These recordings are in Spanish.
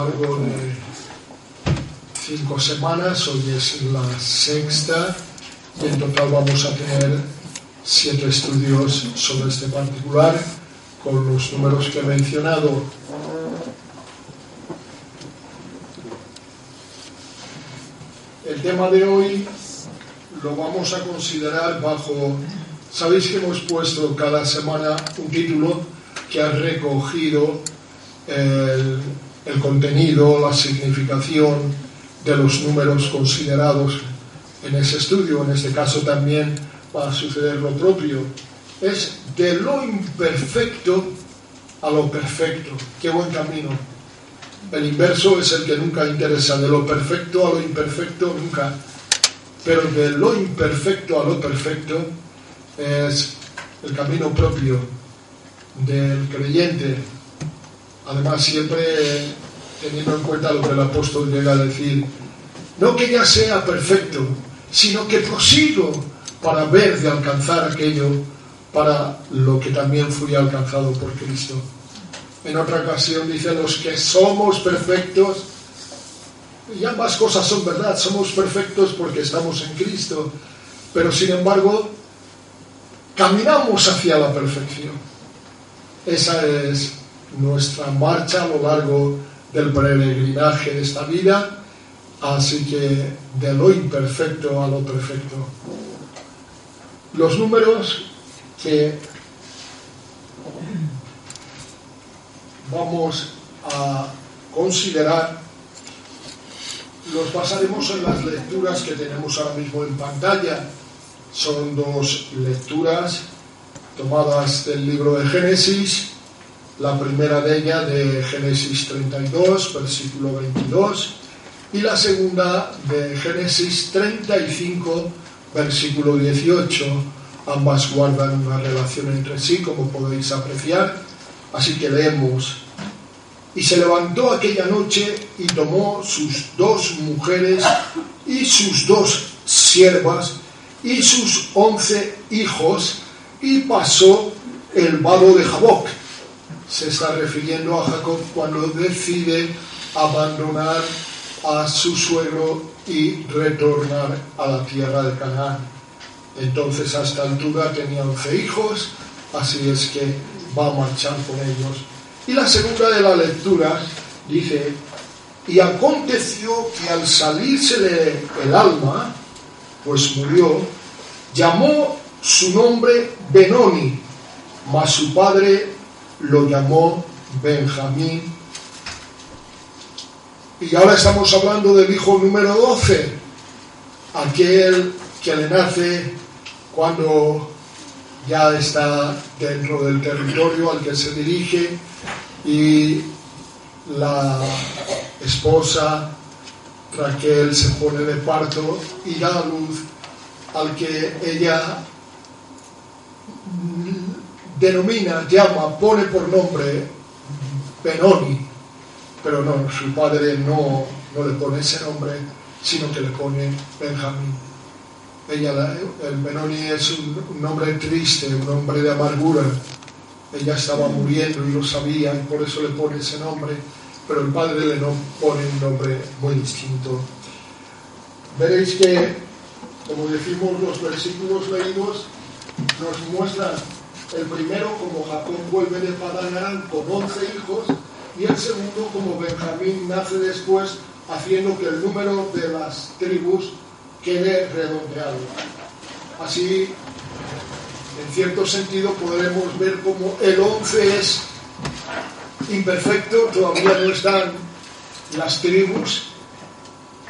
Algo de cinco semanas, hoy es la sexta y en total vamos a tener siete estudios sobre este particular con los números que he mencionado. El tema de hoy lo vamos a considerar bajo, sabéis que hemos puesto cada semana un título que ha recogido el, el contenido, la significación de los números considerados en ese estudio. En este caso también va a suceder lo propio. Es de lo imperfecto a lo perfecto. Qué buen camino. El inverso es el que nunca interesa. De lo perfecto a lo imperfecto nunca. Pero de lo imperfecto a lo perfecto es el camino propio del creyente. Además, siempre teniendo en cuenta lo que el apóstol llega a decir, no que ya sea perfecto, sino que prosigo para ver de alcanzar aquello para lo que también fui alcanzado por Cristo. En otra ocasión dice, los que somos perfectos, y ambas cosas son verdad, somos perfectos porque estamos en Cristo, pero sin embargo, caminamos hacia la perfección. Esa es nuestra marcha a lo largo del peregrinaje de esta vida, así que de lo imperfecto a lo perfecto. Los números que vamos a considerar los basaremos en las lecturas que tenemos ahora mismo en pantalla. Son dos lecturas tomadas del libro de Génesis, la primera de ellas de Génesis 32, versículo 22, y la segunda de Génesis 35, versículo 18. Ambas guardan una relación entre sí, como podéis apreciar. Así que leemos. Y se levantó aquella noche y tomó sus dos mujeres y sus dos siervas y sus once hijos y pasó el vado de Jaboc. Se está refiriendo a Jacob cuando decide abandonar a su suegro y retornar a la tierra de Canaán. Entonces a esta altura tenía once hijos, así es que va a marchar con ellos. Y la segunda de la lectura dice, y aconteció que al salírsele el alma, pues murió, llamó su nombre Benoni, mas su padre lo llamó Benjamín. Y ahora estamos hablando del hijo número 12, aquel que le nace cuando ya está dentro del territorio al que se dirige y la esposa Raquel se pone de parto y da a luz al que ella denomina, llama, pone por nombre Benoni, pero no, su padre no, no le pone ese nombre, sino que le pone Benjamín. Ella, el Benoni es un, un nombre triste, un nombre de amargura. Ella estaba muriendo y lo sabía, y por eso le pone ese nombre, pero el padre le no pone un nombre muy distinto. Veréis que, como decimos, los versículos leídos nos muestran el primero como Jacob vuelve de Padán Aram con 11 hijos y el segundo como Benjamín nace después haciendo que el número de las tribus quede redondeado. Así, en cierto sentido, podremos ver como el 11 es imperfecto, todavía no están las tribus,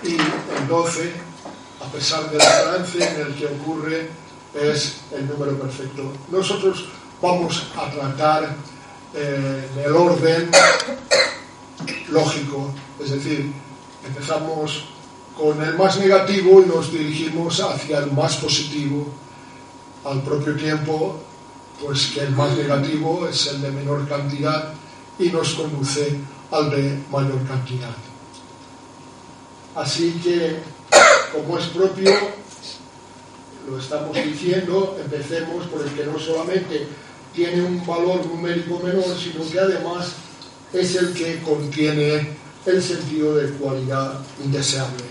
y el 12, a pesar del trance en el que ocurre, es el número perfecto. Nosotros vamos a tratar eh, el orden lógico, es decir, empezamos con el más negativo y nos dirigimos hacia el más positivo. Al propio tiempo, pues que el más negativo es el de menor cantidad y nos conduce al de mayor cantidad. Así que, como es propio, lo estamos diciendo, empecemos por el que no solamente tiene un valor numérico menor, sino que además es el que contiene el sentido de cualidad indeseable.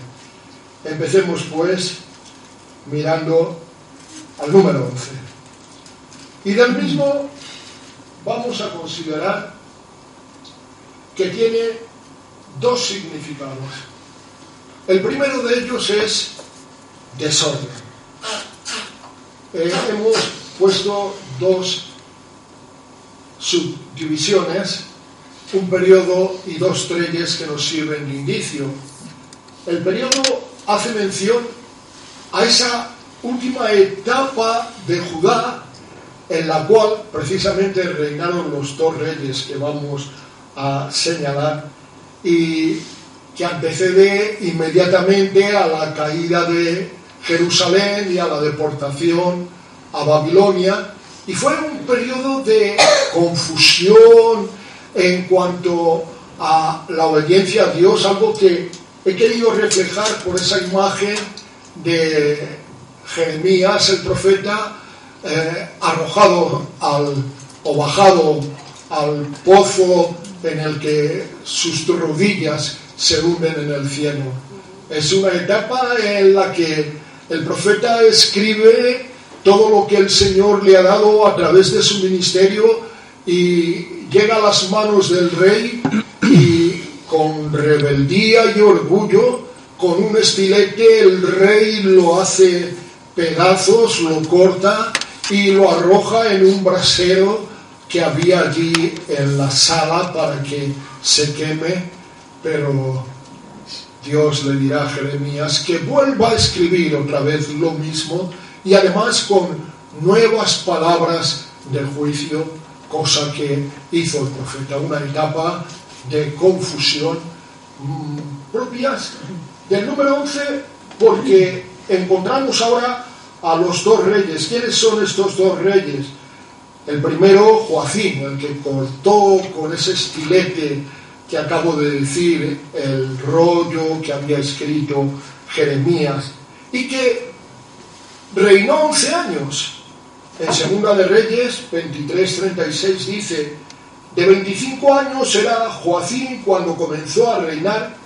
Empecemos pues mirando al número 11. Y del mismo vamos a considerar que tiene dos significados. El primero de ellos es desorden. Eh, hemos puesto dos subdivisiones, un periodo y dos treyes que nos sirven de indicio. El periodo hace mención a esa última etapa de Judá en la cual precisamente reinaron los dos reyes que vamos a señalar y que antecede inmediatamente a la caída de Jerusalén y a la deportación a Babilonia y fue un periodo de confusión en cuanto a la obediencia a Dios, algo que he querido reflejar por esa imagen de Jeremías, el profeta, eh, arrojado al, o bajado al pozo en el que sus rodillas se hunden en el cielo. Es una etapa en la que el profeta escribe todo lo que el Señor le ha dado a través de su ministerio y llega a las manos del rey y con rebeldía y orgullo, con un estilete, el rey lo hace pedazos, lo corta y lo arroja en un brasero que había allí en la sala para que se queme, pero Dios le dirá a Jeremías que vuelva a escribir otra vez lo mismo y además con nuevas palabras de juicio, cosa que hizo el profeta, una etapa de confusión mm, propias del número 11, porque encontramos ahora a los dos reyes. ¿Quiénes son estos dos reyes? El primero, Joacín, el que cortó con ese estilete que acabo de decir el rollo que había escrito Jeremías y que reinó 11 años. En Segunda de Reyes 23-36 dice, de 25 años era Joacín cuando comenzó a reinar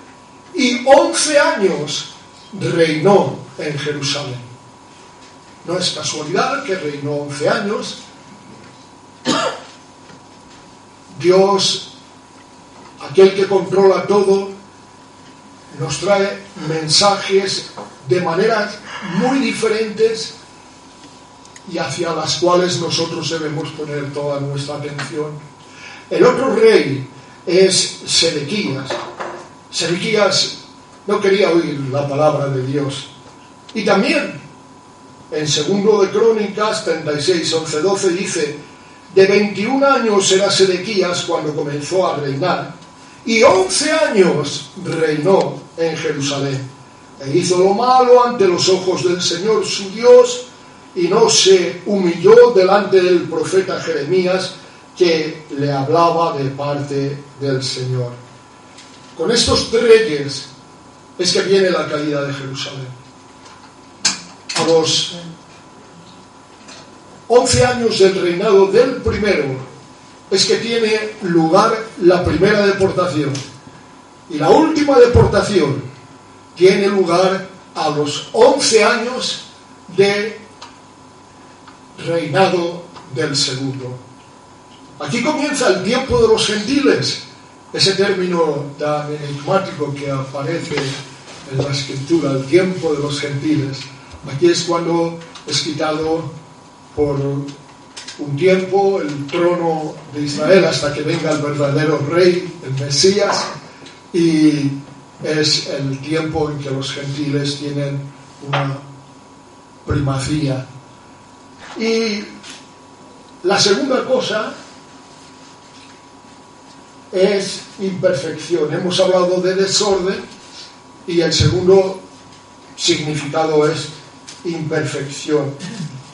y 11 años reinó en Jerusalén. No es casualidad que reinó 11 años. Dios, aquel que controla todo, nos trae mensajes de maneras muy diferentes y hacia las cuales nosotros debemos poner toda nuestra atención. El otro rey es Sedequías. Sedequías no quería oír la palabra de Dios. Y también en segundo de Crónicas 36, 11, 12 dice, de 21 años era Sedequías cuando comenzó a reinar y 11 años reinó en Jerusalén e hizo lo malo ante los ojos del Señor su Dios y no se humilló delante del profeta Jeremías que le hablaba de parte del Señor. Con estos reyes es que viene la caída de Jerusalén. A los 11 años del reinado del primero es que tiene lugar la primera deportación. Y la última deportación tiene lugar a los 11 años de reinado del segundo. Aquí comienza el tiempo de los gentiles, ese término tan enigmático que aparece en la escritura, el tiempo de los gentiles. Aquí es cuando es quitado por un tiempo el trono de Israel hasta que venga el verdadero rey, el Mesías, y es el tiempo en que los gentiles tienen una primacía. Y la segunda cosa es imperfección. Hemos hablado de desorden y el segundo significado es imperfección.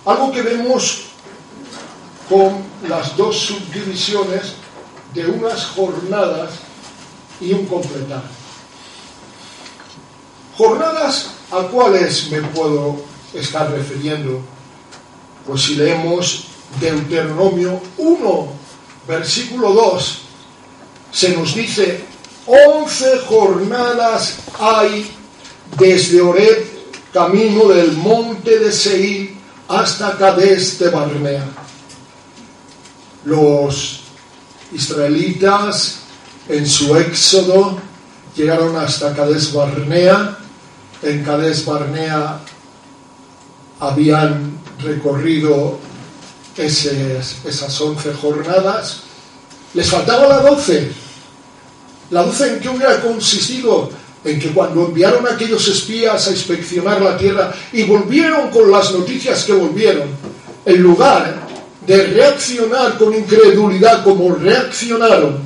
Algo que vemos con las dos subdivisiones de unas jornadas y un completar. Jornadas a cuáles me puedo estar refiriendo. Pues si leemos Deuteronomio 1, versículo 2, se nos dice, once jornadas hay desde Oreb, camino del monte de Seir, hasta Cades de Barnea. Los israelitas en su éxodo llegaron hasta Cades Barnea. En Cades Barnea habían recorrido esas once jornadas. Les faltaba la doce. La doce en qué hubiera consistido en que cuando enviaron a aquellos espías a inspeccionar la tierra y volvieron con las noticias que volvieron, en lugar de reaccionar con incredulidad como reaccionaron,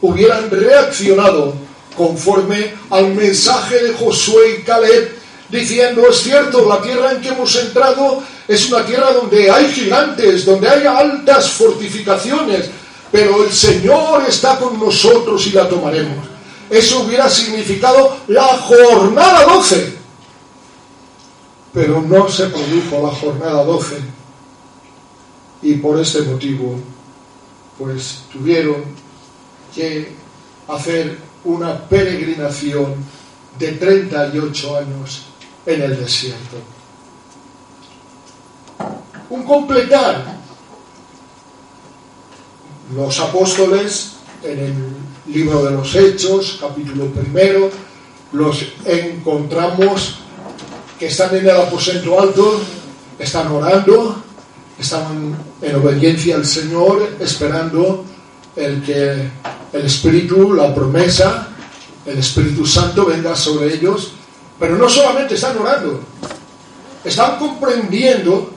hubieran reaccionado conforme al mensaje de Josué y Caleb, diciendo, es cierto, la tierra en que hemos entrado es una tierra donde hay gigantes, donde hay altas fortificaciones, pero el Señor está con nosotros y la tomaremos. Eso hubiera significado la jornada 12. Pero no se produjo la jornada 12. Y por este motivo, pues tuvieron que hacer una peregrinación de 38 años en el desierto. Un completar. Los apóstoles en el libro de los Hechos, capítulo primero, los encontramos que están en el aposento alto, están orando, están en obediencia al Señor, esperando el que el Espíritu, la promesa, el Espíritu Santo venga sobre ellos. Pero no solamente están orando, están comprendiendo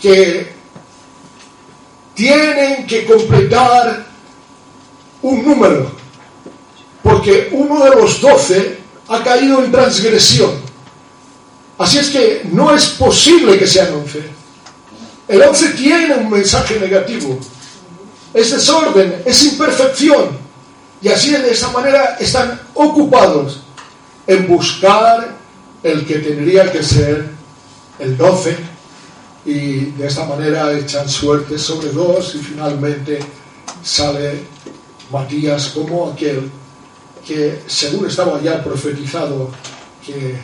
que tienen que completar un número, porque uno de los doce ha caído en transgresión. Así es que no es posible que sean once. El once tiene un mensaje negativo. Es desorden, es imperfección. Y así de esa manera están ocupados en buscar el que tendría que ser el doce. Y de esta manera echan suerte sobre dos y finalmente sale Matías como aquel que según estaba ya profetizado que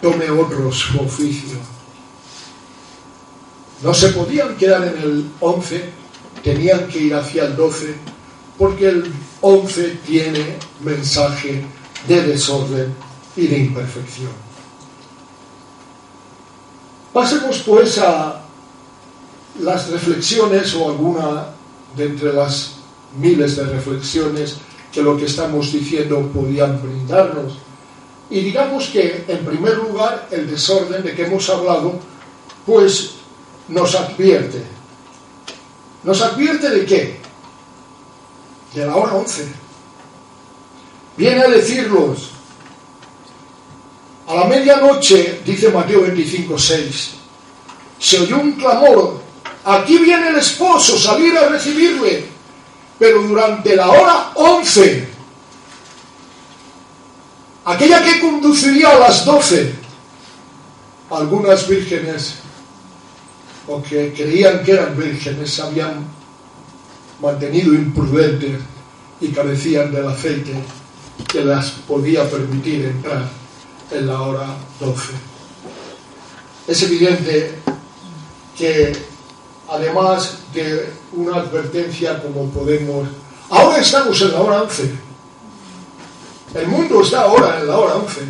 tome otro su oficio. No se podían quedar en el 11, tenían que ir hacia el 12, porque el 11 tiene mensaje de desorden y de imperfección. Pasemos pues a las reflexiones o alguna de entre las miles de reflexiones que lo que estamos diciendo podían brindarnos. Y digamos que, en primer lugar, el desorden de que hemos hablado, pues nos advierte. ¿Nos advierte de qué? De la hora 11. Viene a decirlos, a la medianoche, dice Mateo 25, 6, se oyó un clamor, aquí viene el esposo, salir a recibirle pero durante la hora 11, aquella que conduciría a las 12, algunas vírgenes, o que creían que eran vírgenes, se habían mantenido imprudentes y carecían del aceite que las podía permitir entrar en la hora 12. Es evidente que además de una advertencia como podemos... Ahora estamos en la hora 11. El mundo está ahora en la hora 11.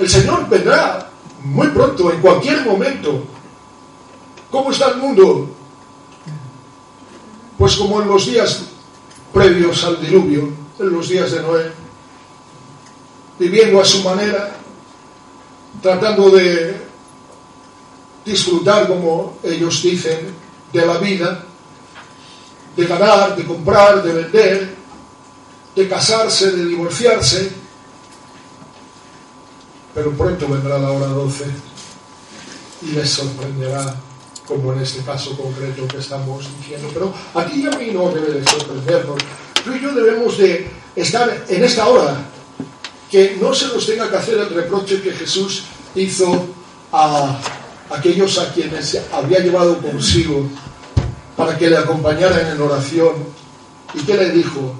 El Señor vendrá muy pronto, en cualquier momento. ¿Cómo está el mundo? Pues como en los días previos al diluvio, en los días de Noé, viviendo a su manera, tratando de disfrutar, como ellos dicen, de la vida, de ganar, de comprar, de vender, de casarse, de divorciarse, pero pronto vendrá la hora 12 y les sorprenderá, como en este caso concreto que estamos diciendo. Pero a ti y a mí no debe de sorprendernos. Tú y yo debemos de estar en esta hora, que no se nos tenga que hacer el reproche que Jesús hizo a aquellos a quienes había llevado consigo para que le acompañaran en oración. ¿Y qué le dijo?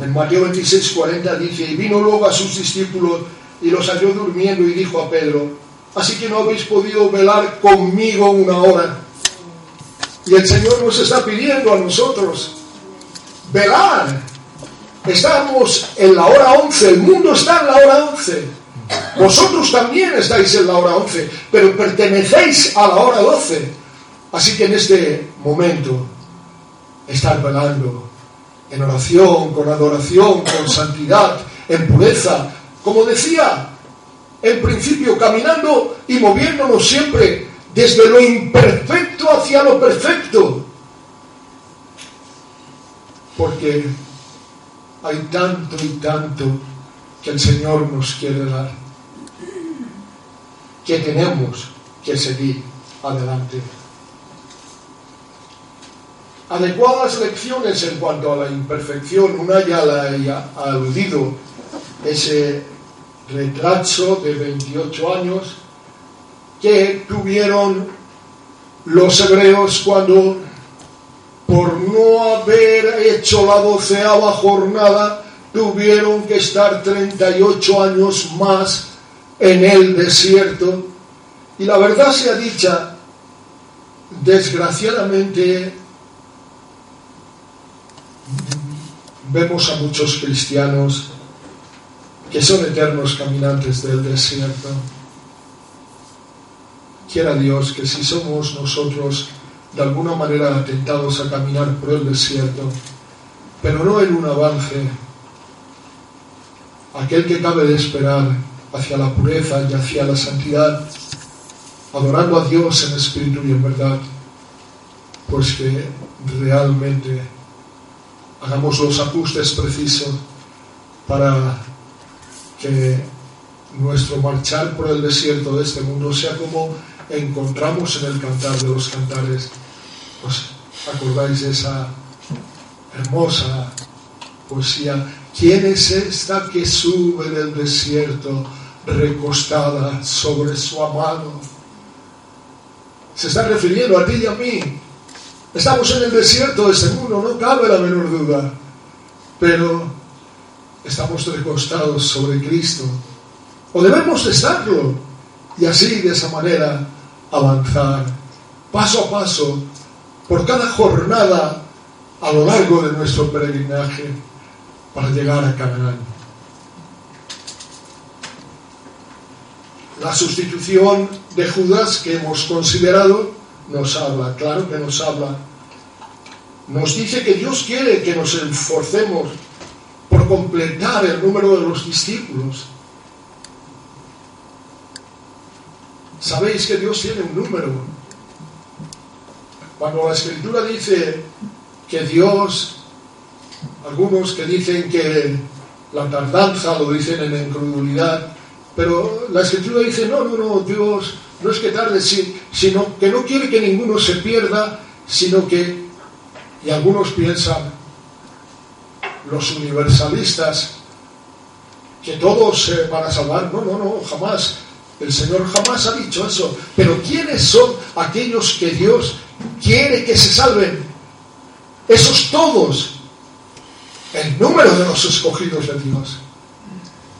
En Mateo 26, 40 dice, y vino luego a sus discípulos y los halló durmiendo y dijo a Pedro, así que no habéis podido velar conmigo una hora. Y el Señor nos está pidiendo a nosotros, velar. Estamos en la hora 11, el mundo está en la hora 11. Vosotros también estáis en la hora 11, pero pertenecéis a la hora 12. Así que en este momento, estar velando en oración, con adoración, con santidad, en pureza, como decía, en principio caminando y moviéndonos siempre desde lo imperfecto hacia lo perfecto. Porque hay tanto y tanto que el Señor nos quiere dar, que tenemos que seguir adelante. Adecuadas lecciones en cuanto a la imperfección, una ya la ha aludido, ese retraso de 28 años que tuvieron los hebreos cuando por no haber hecho la doceava jornada tuvieron que estar 38 años más en el desierto. Y la verdad sea dicha, desgraciadamente vemos a muchos cristianos que son eternos caminantes del desierto. Quiera Dios que si somos nosotros de alguna manera atentados a caminar por el desierto, pero no en un avance, aquel que cabe de esperar hacia la pureza y hacia la santidad, adorando a Dios en espíritu y en verdad, pues que realmente hagamos los ajustes precisos para que nuestro marchar por el desierto de este mundo sea como encontramos en el cantar de los cantares. ¿Os acordáis esa hermosa poesía? ¿Quién es esta que sube del desierto recostada sobre su amado? Se está refiriendo a ti y a mí. Estamos en el desierto de este mundo, no cabe la menor duda. Pero estamos recostados sobre Cristo, o debemos estarlo, y así de esa manera avanzar paso a paso por cada jornada a lo largo de nuestro peregrinaje para llegar a Canaán. La sustitución de Judas que hemos considerado nos habla, claro que nos habla. Nos dice que Dios quiere que nos esforcemos por completar el número de los discípulos. Sabéis que Dios tiene un número. Cuando la escritura dice que Dios, algunos que dicen que la tardanza lo dicen en incredulidad, pero la escritura dice, no, no, no, Dios no es que tarde, sino que no quiere que ninguno se pierda, sino que, y algunos piensan, los universalistas, que todos se van a salvar. No, no, no, jamás. El Señor jamás ha dicho eso. Pero ¿quiénes son aquellos que Dios quiere que se salven? Esos todos. El número de los escogidos de Dios.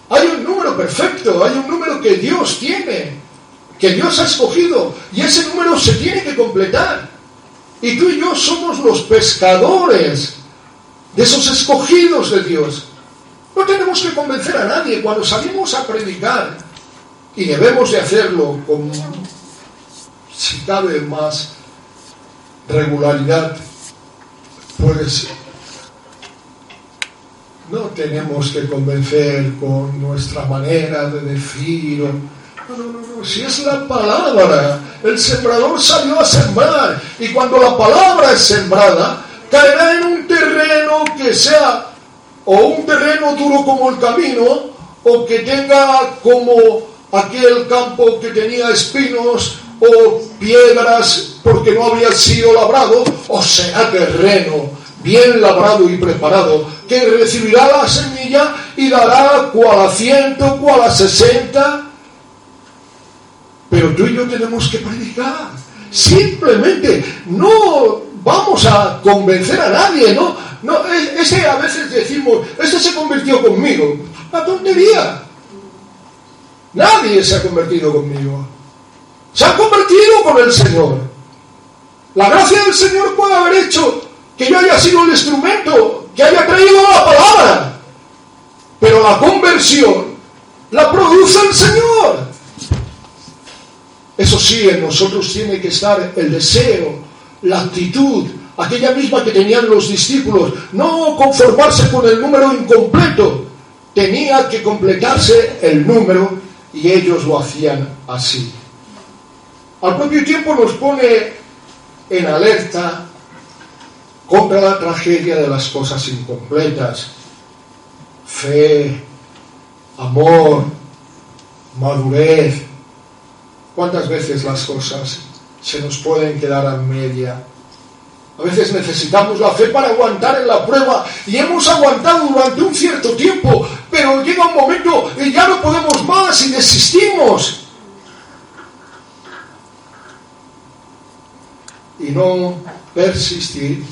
Hay un número perfecto, hay un número que Dios tiene, que Dios ha escogido, y ese número se tiene que completar. Y tú y yo somos los pescadores de esos escogidos de Dios. No tenemos que convencer a nadie cuando salimos a predicar y debemos de hacerlo con, si cabe, más regularidad, pues no tenemos que convencer con nuestra manera de decir. No, no, no, no, si es la palabra, el sembrador salió a sembrar y cuando la palabra es sembrada, caerá en un terreno que sea o un terreno duro como el camino, o que tenga como aquel campo que tenía espinos o piedras porque no había sido labrado, o será terreno bien labrado y preparado, que recibirá la semilla y dará cual a ciento, cual a sesenta. Pero tú y yo tenemos que predicar. Simplemente no vamos a convencer a nadie, ¿no? no ese a veces decimos, este se convirtió conmigo. La tontería. Nadie se ha convertido conmigo. Se ha convertido con el Señor. La gracia del Señor puede haber hecho que yo haya sido el instrumento, que haya traído la palabra. Pero la conversión la produce el Señor. Eso sí, en nosotros tiene que estar el deseo, la actitud, aquella misma que tenían los discípulos, no conformarse con el número incompleto, tenía que completarse el número y ellos lo hacían así. Al propio tiempo nos pone en alerta contra la tragedia de las cosas incompletas. Fe, amor, madurez. ¿Cuántas veces las cosas se nos pueden quedar a media? A veces necesitamos la fe para aguantar en la prueba y hemos aguantado durante un cierto tiempo, pero llega un momento y ya no podemos más y desistimos. Y no persistir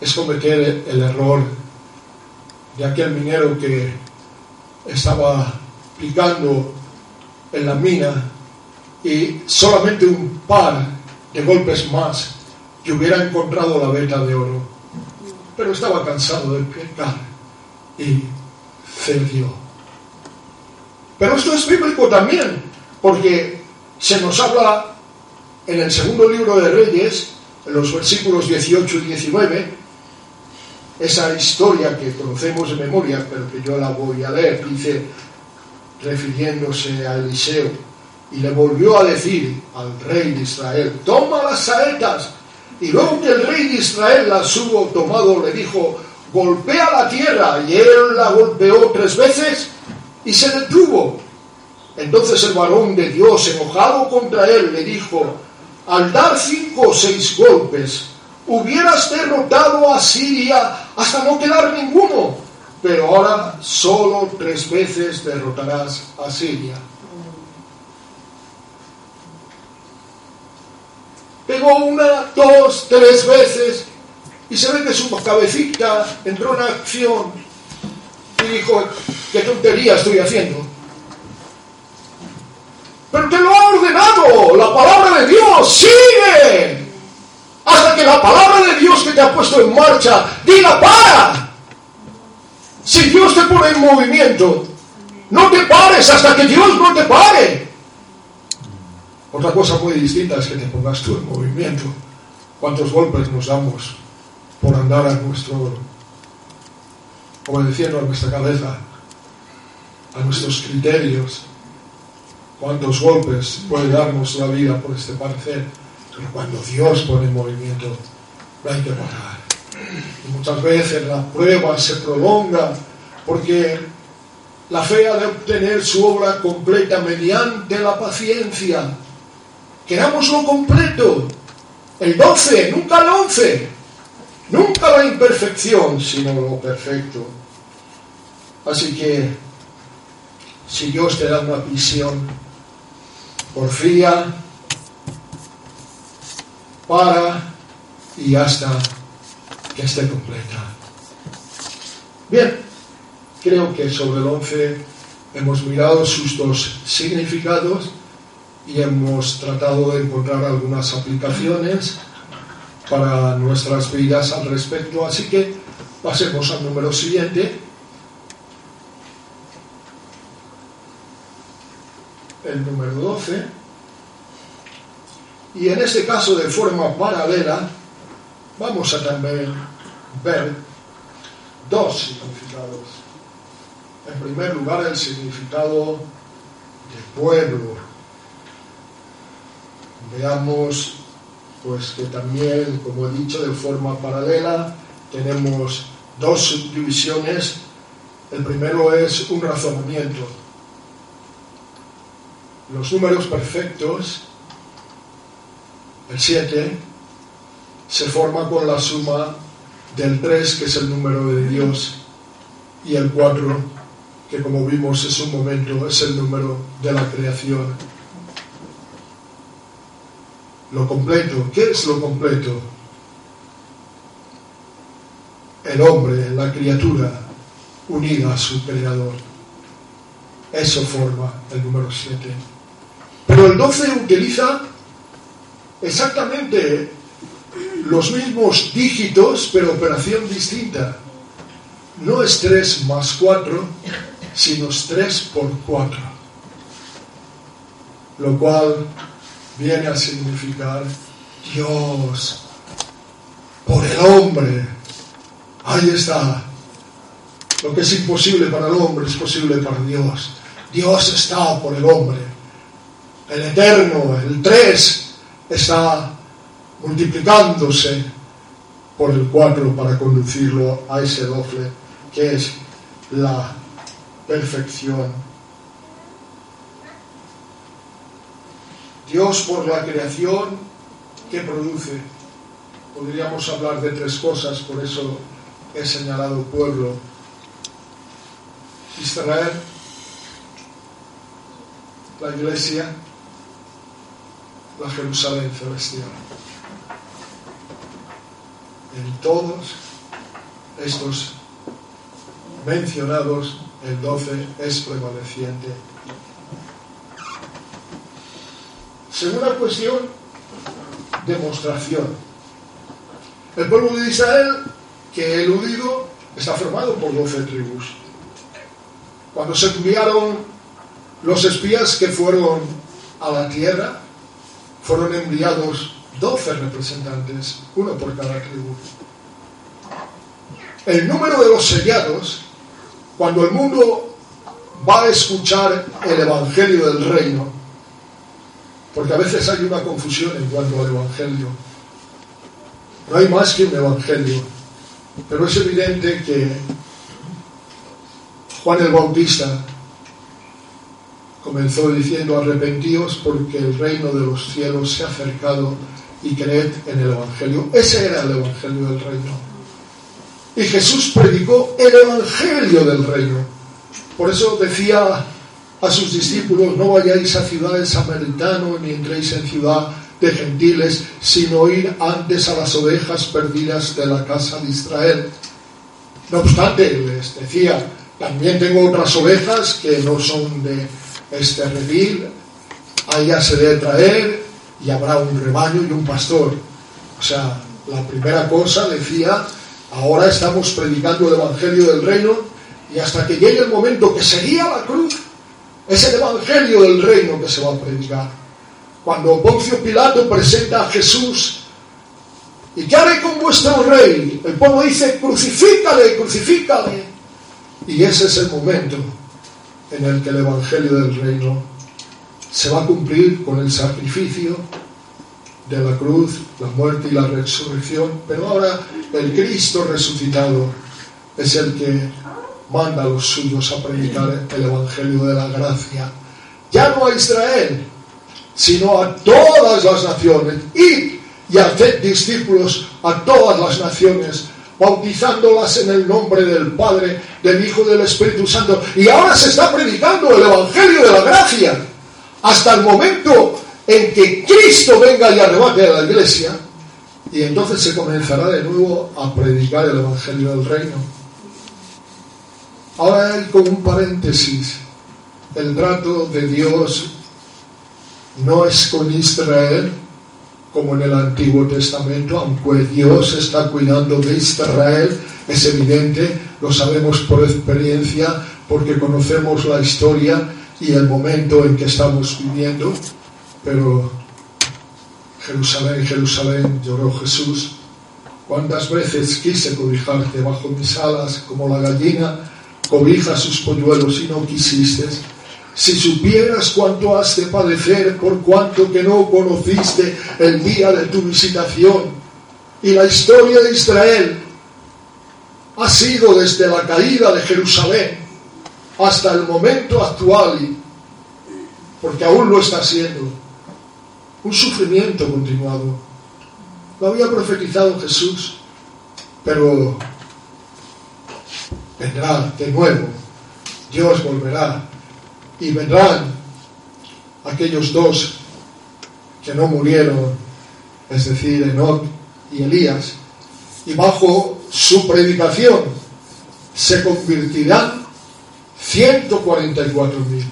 es cometer el error de aquel minero que estaba picando en la mina y solamente un par de golpes más que hubiera encontrado la veta de oro. Pero estaba cansado de pecar y cedió. Pero esto es bíblico también, porque se nos habla en el segundo libro de Reyes, en los versículos 18 y 19, esa historia que conocemos de memoria, pero que yo la voy a leer, dice, refiriéndose a Eliseo, y le volvió a decir al rey de Israel, toma las saetas y luego que el rey de Israel las hubo tomado, le dijo, golpea la tierra. Y él la golpeó tres veces y se detuvo. Entonces el varón de Dios, enojado contra él, le dijo, al dar cinco o seis golpes, hubieras derrotado a Siria hasta no quedar ninguno, pero ahora solo tres veces derrotarás a Siria. Pegó una, dos, tres veces y se ve que su cabecita entró en acción y dijo, qué tontería estoy haciendo. Pero te lo ha ordenado la palabra de Dios, sigue. Hasta que la palabra de Dios que te ha puesto en marcha diga para. Si Dios te pone en movimiento, no te pares hasta que Dios no te pare. Otra cosa muy distinta es que te pongas tú en movimiento. ¿Cuántos golpes nos damos por andar a nuestro, obedeciendo a nuestra cabeza, a nuestros criterios? ¿Cuántos golpes puede darnos la vida por este parecer? Pero cuando Dios pone en movimiento, no hay que parar. Y muchas veces la prueba se prolonga porque la fe ha de obtener su obra completa mediante la paciencia lo completo. El 12, nunca el 11. Nunca la imperfección, sino lo perfecto. Así que, si Dios te da una visión, porfía, para y hasta que esté completa. Bien, creo que sobre el 11 hemos mirado sus dos significados y hemos tratado de encontrar algunas aplicaciones para nuestras vidas al respecto. Así que pasemos al número siguiente. El número 12. Y en este caso de forma paralela vamos a también ver dos significados. En primer lugar, el significado de pueblo veamos pues que también, como he dicho, de forma paralela tenemos dos subdivisiones. El primero es un razonamiento. Los números perfectos, el 7, se forma con la suma del 3, que es el número de Dios, y el 4, que como vimos es un momento, es el número de la creación. Lo completo, ¿qué es lo completo? El hombre, la criatura, unida a su creador. Eso forma el número 7. Pero el 12 utiliza exactamente los mismos dígitos, pero operación distinta. No es 3 más 4, sino es 3 por 4. Lo cual viene a significar Dios por el hombre. Ahí está. Lo que es imposible para el hombre es posible para Dios. Dios está por el hombre. El eterno, el 3, está multiplicándose por el 4 para conducirlo a ese doble que es la perfección. Dios por la creación que produce. Podríamos hablar de tres cosas, por eso he señalado pueblo. Israel, la iglesia, la Jerusalén celestial en todos estos mencionados, el 12 es prevaleciente. Segunda cuestión, demostración. El pueblo de Israel, que he eludido, está formado por 12 tribus. Cuando se enviaron los espías que fueron a la tierra, fueron enviados 12 representantes, uno por cada tribu. El número de los sellados, cuando el mundo va a escuchar el Evangelio del Reino, porque a veces hay una confusión en cuanto al Evangelio. No hay más que un Evangelio, pero es evidente que Juan el Bautista comenzó diciendo arrepentíos porque el reino de los cielos se ha acercado y creed en el Evangelio. Ese era el Evangelio del reino. Y Jesús predicó el Evangelio del reino. Por eso decía a sus discípulos, no vayáis a ciudades samaritanos ni entréis en ciudad de gentiles, sino ir antes a las ovejas perdidas de la casa de Israel. No obstante, les decía, también tengo otras ovejas que no son de este redil, allá se debe traer, y habrá un rebaño y un pastor. O sea, la primera cosa decía, ahora estamos predicando el Evangelio del Reino y hasta que llegue el momento que sería la cruz, es el Evangelio del Reino que se va a predicar. Cuando Poncio Pilato presenta a Jesús, ¿y qué haré con vuestro rey? El pueblo dice, crucifícale, crucifícale. Y ese es el momento en el que el Evangelio del Reino se va a cumplir con el sacrificio de la cruz, la muerte y la resurrección, pero ahora el Cristo resucitado es el que manda a los suyos a predicar el Evangelio de la gracia, ya no a Israel, sino a todas las naciones. Id y haced discípulos a todas las naciones, bautizándolas en el nombre del Padre, del Hijo y del Espíritu Santo. Y ahora se está predicando el Evangelio de la gracia hasta el momento en que Cristo venga y arrebate a la iglesia, y entonces se comenzará de nuevo a predicar el Evangelio del Reino. Ahora hay como un paréntesis, el trato de Dios no es con Israel como en el Antiguo Testamento, aunque Dios está cuidando de Israel, es evidente, lo sabemos por experiencia, porque conocemos la historia y el momento en que estamos viviendo, pero Jerusalén, Jerusalén, lloró Jesús, cuántas veces quise cobijarte bajo mis alas como la gallina cobija sus polluelos y no quisiste. Si supieras cuánto has de padecer por cuanto que no conociste el día de tu visitación y la historia de Israel, ha sido desde la caída de Jerusalén hasta el momento actual, porque aún lo está siendo, un sufrimiento continuado. Lo había profetizado Jesús, pero vendrá de nuevo, Dios volverá y vendrán aquellos dos que no murieron, es decir, Enoch y Elías, y bajo su predicación se convertirán 144 mil,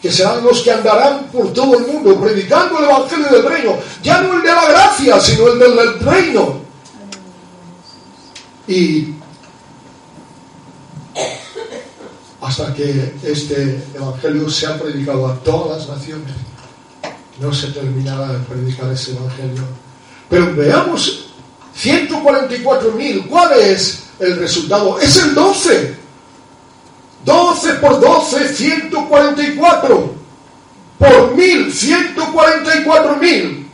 que serán los que andarán por todo el mundo predicando el Evangelio del Reino, ya no el de la gracia, sino el del reino. Y hasta que este Evangelio sea predicado a todas las naciones, no se terminará de predicar ese Evangelio. Pero veamos 144.000, ¿cuál es el resultado? Es el 12. 12 por 12, 144. Por mil, 144.000.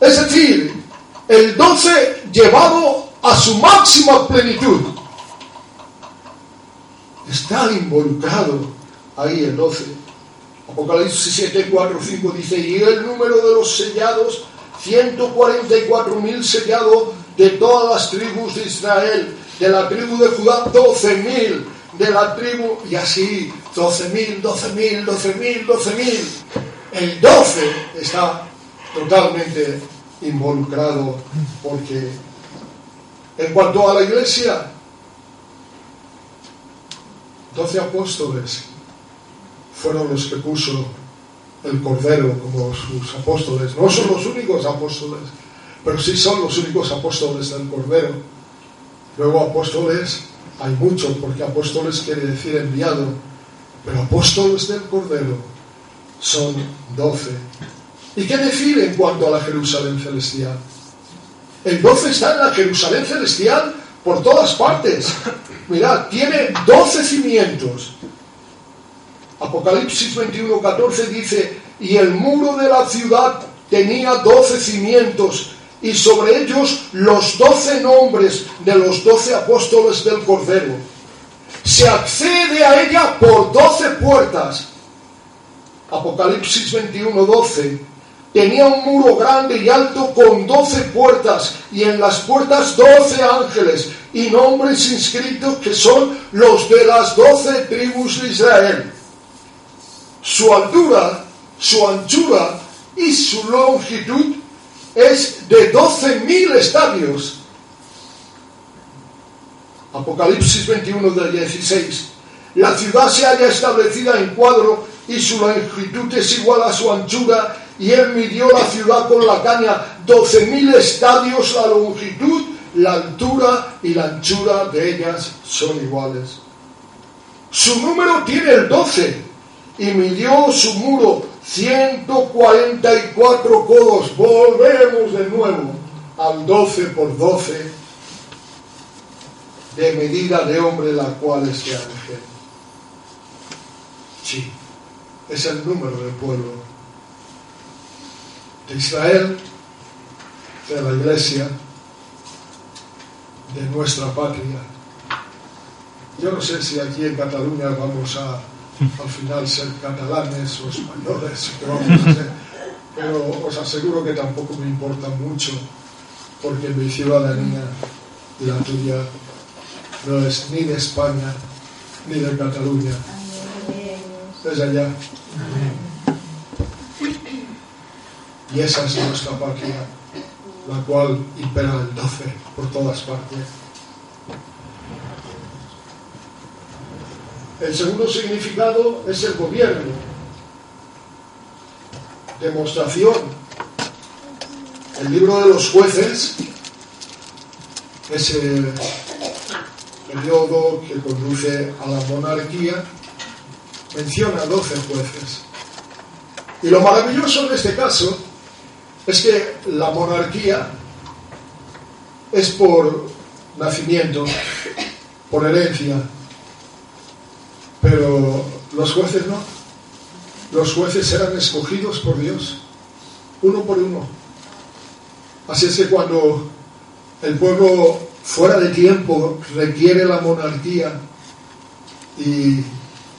Es decir, el 12 llevado a su máxima plenitud. Está involucrado ahí el 12. Apocalipsis 7, 4, 5 dice, y el número de los sellados, 144.000 sellados de todas las tribus de Israel, de la tribu de Judá, 12.000, de la tribu, y así, 12.000, 12.000, 12.000, 12.000. El 12 está totalmente involucrado porque en cuanto a la iglesia, 12 apóstoles fueron los que puso el Cordero como sus apóstoles. No son los únicos apóstoles, pero sí son los únicos apóstoles del Cordero. Luego apóstoles hay muchos, porque apóstoles quiere decir enviado, pero apóstoles del Cordero son doce. ¿Y qué decir en cuanto a la Jerusalén celestial? El doce está en la Jerusalén celestial por todas partes. Mirad, tiene doce cimientos. Apocalipsis 21, 14 dice, y el muro de la ciudad tenía doce cimientos y sobre ellos los doce nombres de los doce apóstoles del Cordero. Se accede a ella por doce puertas. Apocalipsis 21, 12. Tenía un muro grande y alto con doce puertas y en las puertas doce ángeles y nombres inscritos que son los de las doce tribus de Israel. Su altura, su anchura y su longitud es de 12.000 estadios. Apocalipsis 21 del 16. La ciudad se halla establecida en cuadro y su longitud es igual a su anchura y él midió la ciudad con la caña 12.000 estadios la longitud, la altura y la anchura de ellas son iguales. Su número tiene el 12 y midió su muro 144 codos. Volvemos de nuevo al 12 por 12 de medida de hombre la cual es que Sí, es el número del pueblo de Israel, de la iglesia, de nuestra patria. Yo no sé si aquí en Cataluña vamos a al final ser catalanes o españoles, pero os aseguro que tampoco me importa mucho, porque mi ciudadanía y la tuya no es ni de España ni de Cataluña, es allá. Y esa es nuestra patria, la cual impera el 12 por todas partes. El segundo significado es el gobierno. Demostración. El libro de los jueces, ese periodo que conduce a la monarquía, menciona 12 jueces. Y lo maravilloso en este caso es que la monarquía es por nacimiento, por herencia, pero los jueces no. Los jueces eran escogidos por Dios, uno por uno. Así es que cuando el pueblo fuera de tiempo requiere la monarquía y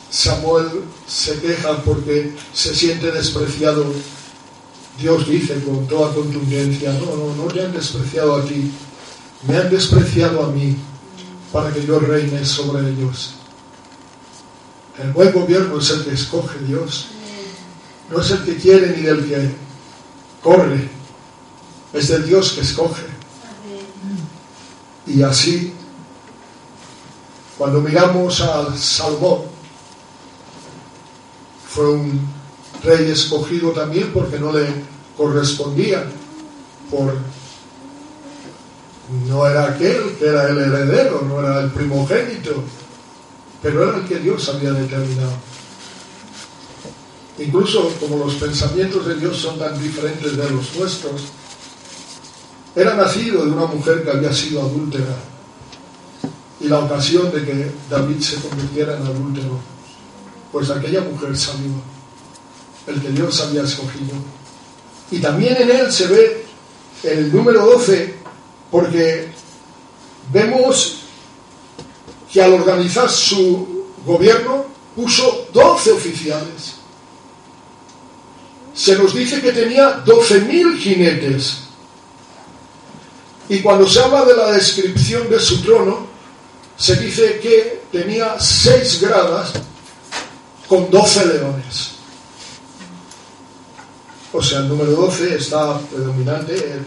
Samuel se queja porque se siente despreciado. Dios dice con toda contundencia, no, no, no te han despreciado a ti, me han despreciado a mí para que yo reine sobre ellos. El buen gobierno es el que escoge Dios, no es el que quiere ni del que corre, es del Dios que escoge. Y así, cuando miramos al Salmón, fue un rey escogido también porque no le correspondía por no era aquel que era el heredero, no era el primogénito, pero era el que Dios había determinado. Incluso como los pensamientos de Dios son tan diferentes de los nuestros, era nacido de una mujer que había sido adúltera y la ocasión de que David se convirtiera en adúltero, pues aquella mujer salió, el que Dios había escogido. Y también en él se ve el número 12, porque vemos que al organizar su gobierno puso 12 oficiales. Se nos dice que tenía 12.000 jinetes y cuando se habla de la descripción de su trono, se dice que tenía seis gradas con doce leones. O sea, el número 12 está predominante. El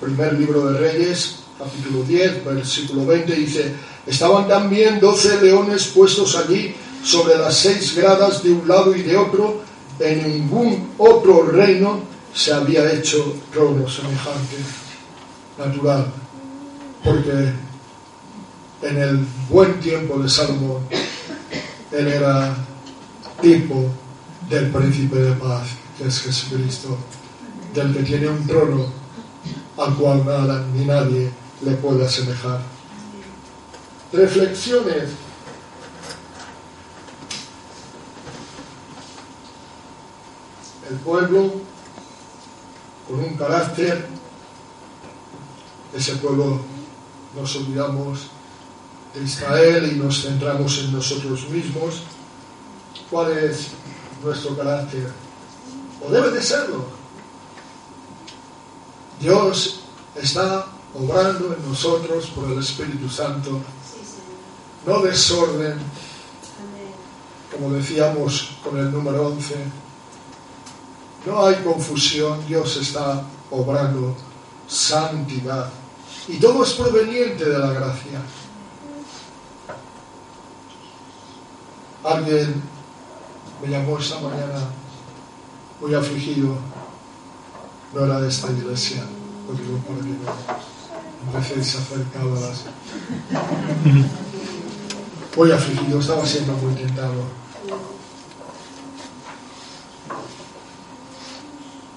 primer libro de Reyes, capítulo 10, versículo 20, dice, estaban también doce leones puestos allí sobre las seis gradas de un lado y de otro. En ningún otro reino se había hecho trono semejante natural, porque en el buen tiempo de Salomón, él era tipo del príncipe de paz, es Jesucristo, del que tiene un trono al cual nada ni nadie le puede asemejar. Reflexiones. El pueblo con un carácter ese pueblo nos olvidamos de Israel y nos centramos en nosotros mismos. ¿Cuál es nuestro carácter? O debe de serlo. Dios está obrando en nosotros por el Espíritu Santo. No desorden, como decíamos con el número 11. No hay confusión, Dios está obrando santidad. Y todo es proveniente de la gracia. Alguien me llamó esta mañana muy afligido. No era de esta iglesia, lo digo para que no empecéis a las... Muy afligido, estaba siendo muy tentado.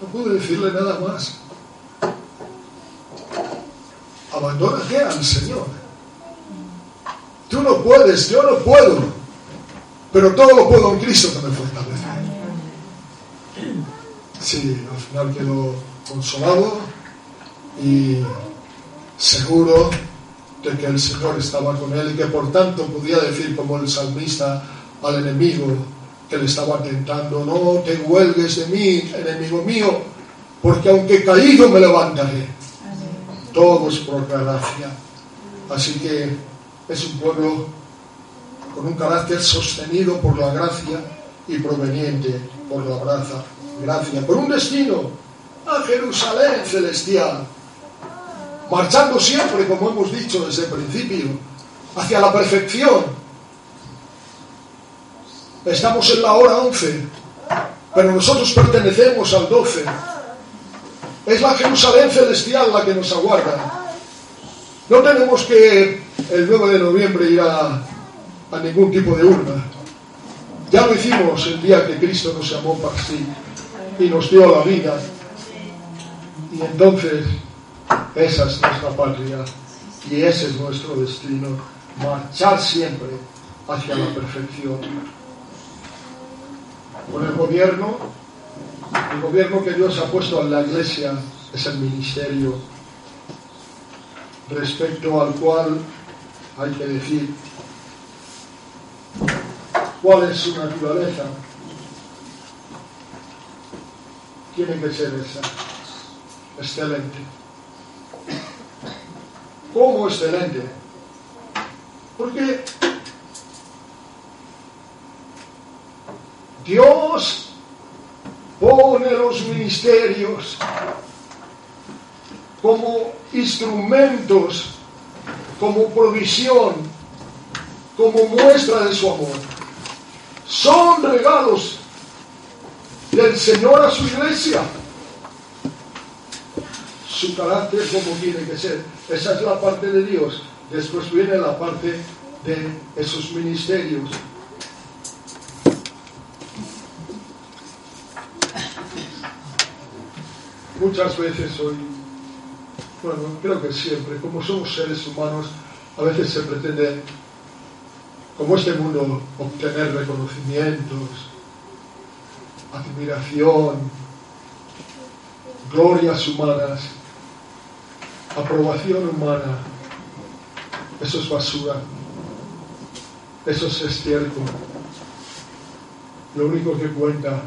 No pude decirle nada más abandónate al Señor. Tú no puedes, yo no puedo, pero todo lo puedo en Cristo que me fortalece. Sí, al final quedó consolado y seguro de que el Señor estaba con él y que por tanto podía decir como el salmista al enemigo que le estaba tentando, no te huelgues de mí, enemigo mío, porque aunque caído me levantaré todo es por gracia. Así que es un pueblo con un carácter sostenido por la gracia y proveniente por la gracia, gracia, con un destino a Jerusalén celestial, marchando siempre, como hemos dicho desde el principio, hacia la perfección. Estamos en la hora 11, pero nosotros pertenecemos al 12 es la Jerusalén celestial la que nos aguarda. No tenemos que el 9 de noviembre ir a, ningún tipo de urna. Ya lo hicimos el día que Cristo nos llamó para sí y nos dio la vida. Y entonces esa es nuestra patria y ese es nuestro destino, marchar siempre hacia la perfección. Con el gobierno el gobierno que Dios ha puesto en la iglesia es el ministerio. respecto al cual hay que decir cuál es su naturaleza. Tiene que ser esa. Excelente. ¿Cómo excelente? Porque Dios pone los ministerios como instrumentos, como provisión, como muestra de su amor. Son regalos del Señor a su iglesia. Su carácter como tiene que ser. Esa es la parte de Dios. Después viene la parte de esos ministerios. Muchas veces hoy bueno, creo que siempre, como somos seres humanos, a veces se pretende, como este mundo, obtener reconocimientos, admiración, glorias humanas, aprobación humana. Eso es basura. Eso es estiércol. Lo único que cuenta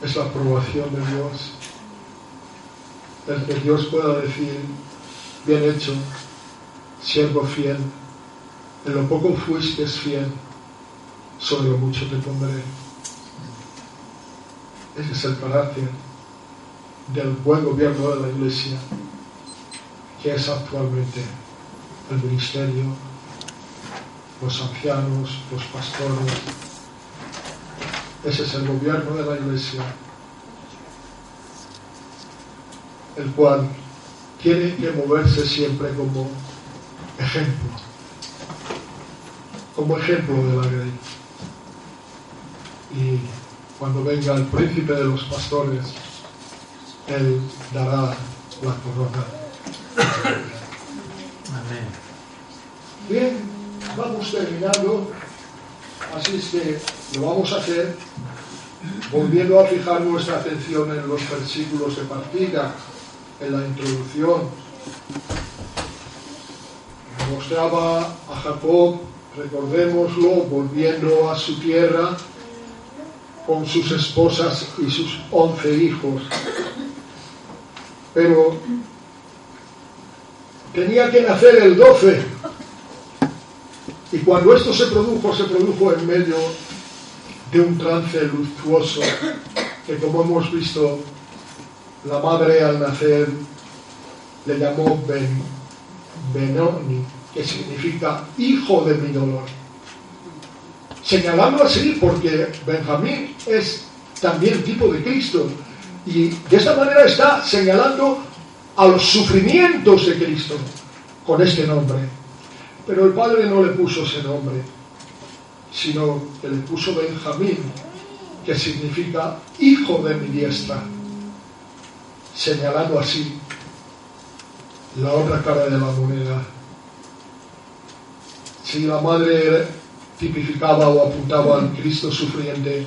es la aprobación de Dios el que Dios pueda decir, bien hecho, siervo fiel, en lo poco fuiste fiel, sobre lo mucho te pondré. Ese es el carácter del buen gobierno de la Iglesia, que es actualmente el ministerio, los ancianos, los pastores. Ese es el gobierno de la Iglesia el cual tiene que moverse siempre como ejemplo, como ejemplo de la ley. Y cuando venga el príncipe de los pastores, él dará la corona. Amén. Bien, vamos terminando, así es que lo vamos a hacer volviendo a fijar nuestra atención en los versículos de partida en la introducción. Mostraba a Jacob, recordémoslo, volviendo a su tierra con sus esposas y sus once hijos. Pero tenía que nacer el doce. Y cuando esto se produjo, se produjo en medio de un trance luctuoso que como hemos visto la madre al nacer le llamó ben, Benoni, que significa hijo de mi dolor. Señalando así porque Benjamín es también tipo de Cristo y de esta manera está señalando a los sufrimientos de Cristo con este nombre. Pero el padre no le puso ese nombre, sino que le puso Benjamín, que significa hijo de mi diestra señalando así la otra cara de la moneda. Si la madre tipificaba o apuntaba al Cristo sufriente,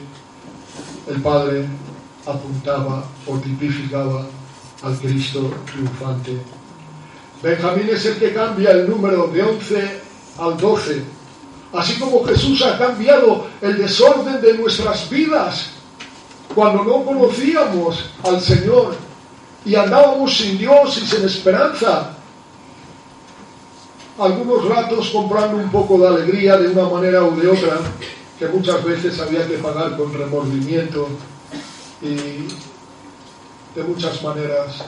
el Padre apuntaba o tipificaba al Cristo triunfante. Benjamín es el que cambia el número de 11 al 12, así como Jesús ha cambiado el desorden de nuestras vidas cuando no conocíamos al Señor y andábamos sin Dios y sin esperanza. Algunos ratos comprando un poco de alegría de una manera u de otra, que muchas veces había que pagar con remordimiento y de muchas maneras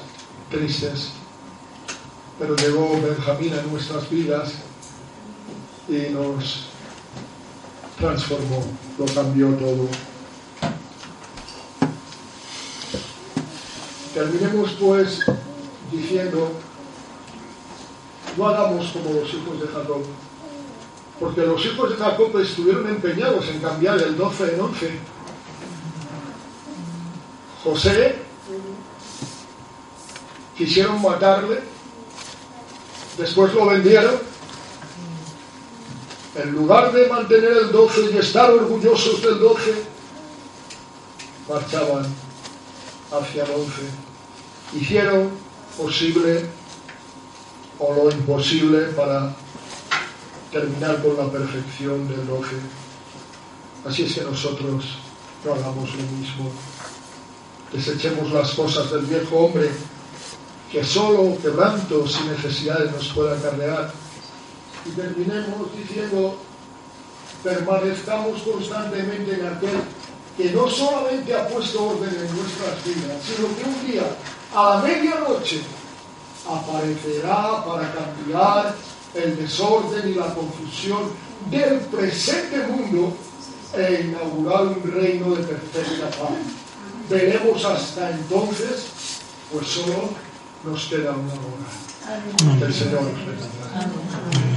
tristes. Pero llegó Benjamín a nuestras vidas y nos transformó, lo cambió todo. Terminemos pues diciendo, no hagamos como los hijos de Jacob, porque los hijos de Jacob estuvieron empeñados en cambiar el 12 en 11. José quisieron matarle, después lo vendieron. En lugar de mantener el 12 y estar orgullosos del 12, marchaban hacia el 11 hicieron posible o lo imposible para terminar con la perfección del 12. Así es que nosotros no hagamos lo mismo. Desechemos las cosas del viejo hombre que solo quebrantos y necesidades nos puedan acarrear. Y terminemos diciendo, permanezcamos constantemente en aquel que no solamente ha puesto orden en nuestras vidas, sino que un día, a la medianoche, aparecerá para cambiar el desorden y la confusión del presente mundo e inaugurar un reino de perfecta paz. Veremos hasta entonces, pues solo nos queda una hora. El Señor nos bendiga.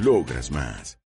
Logras más.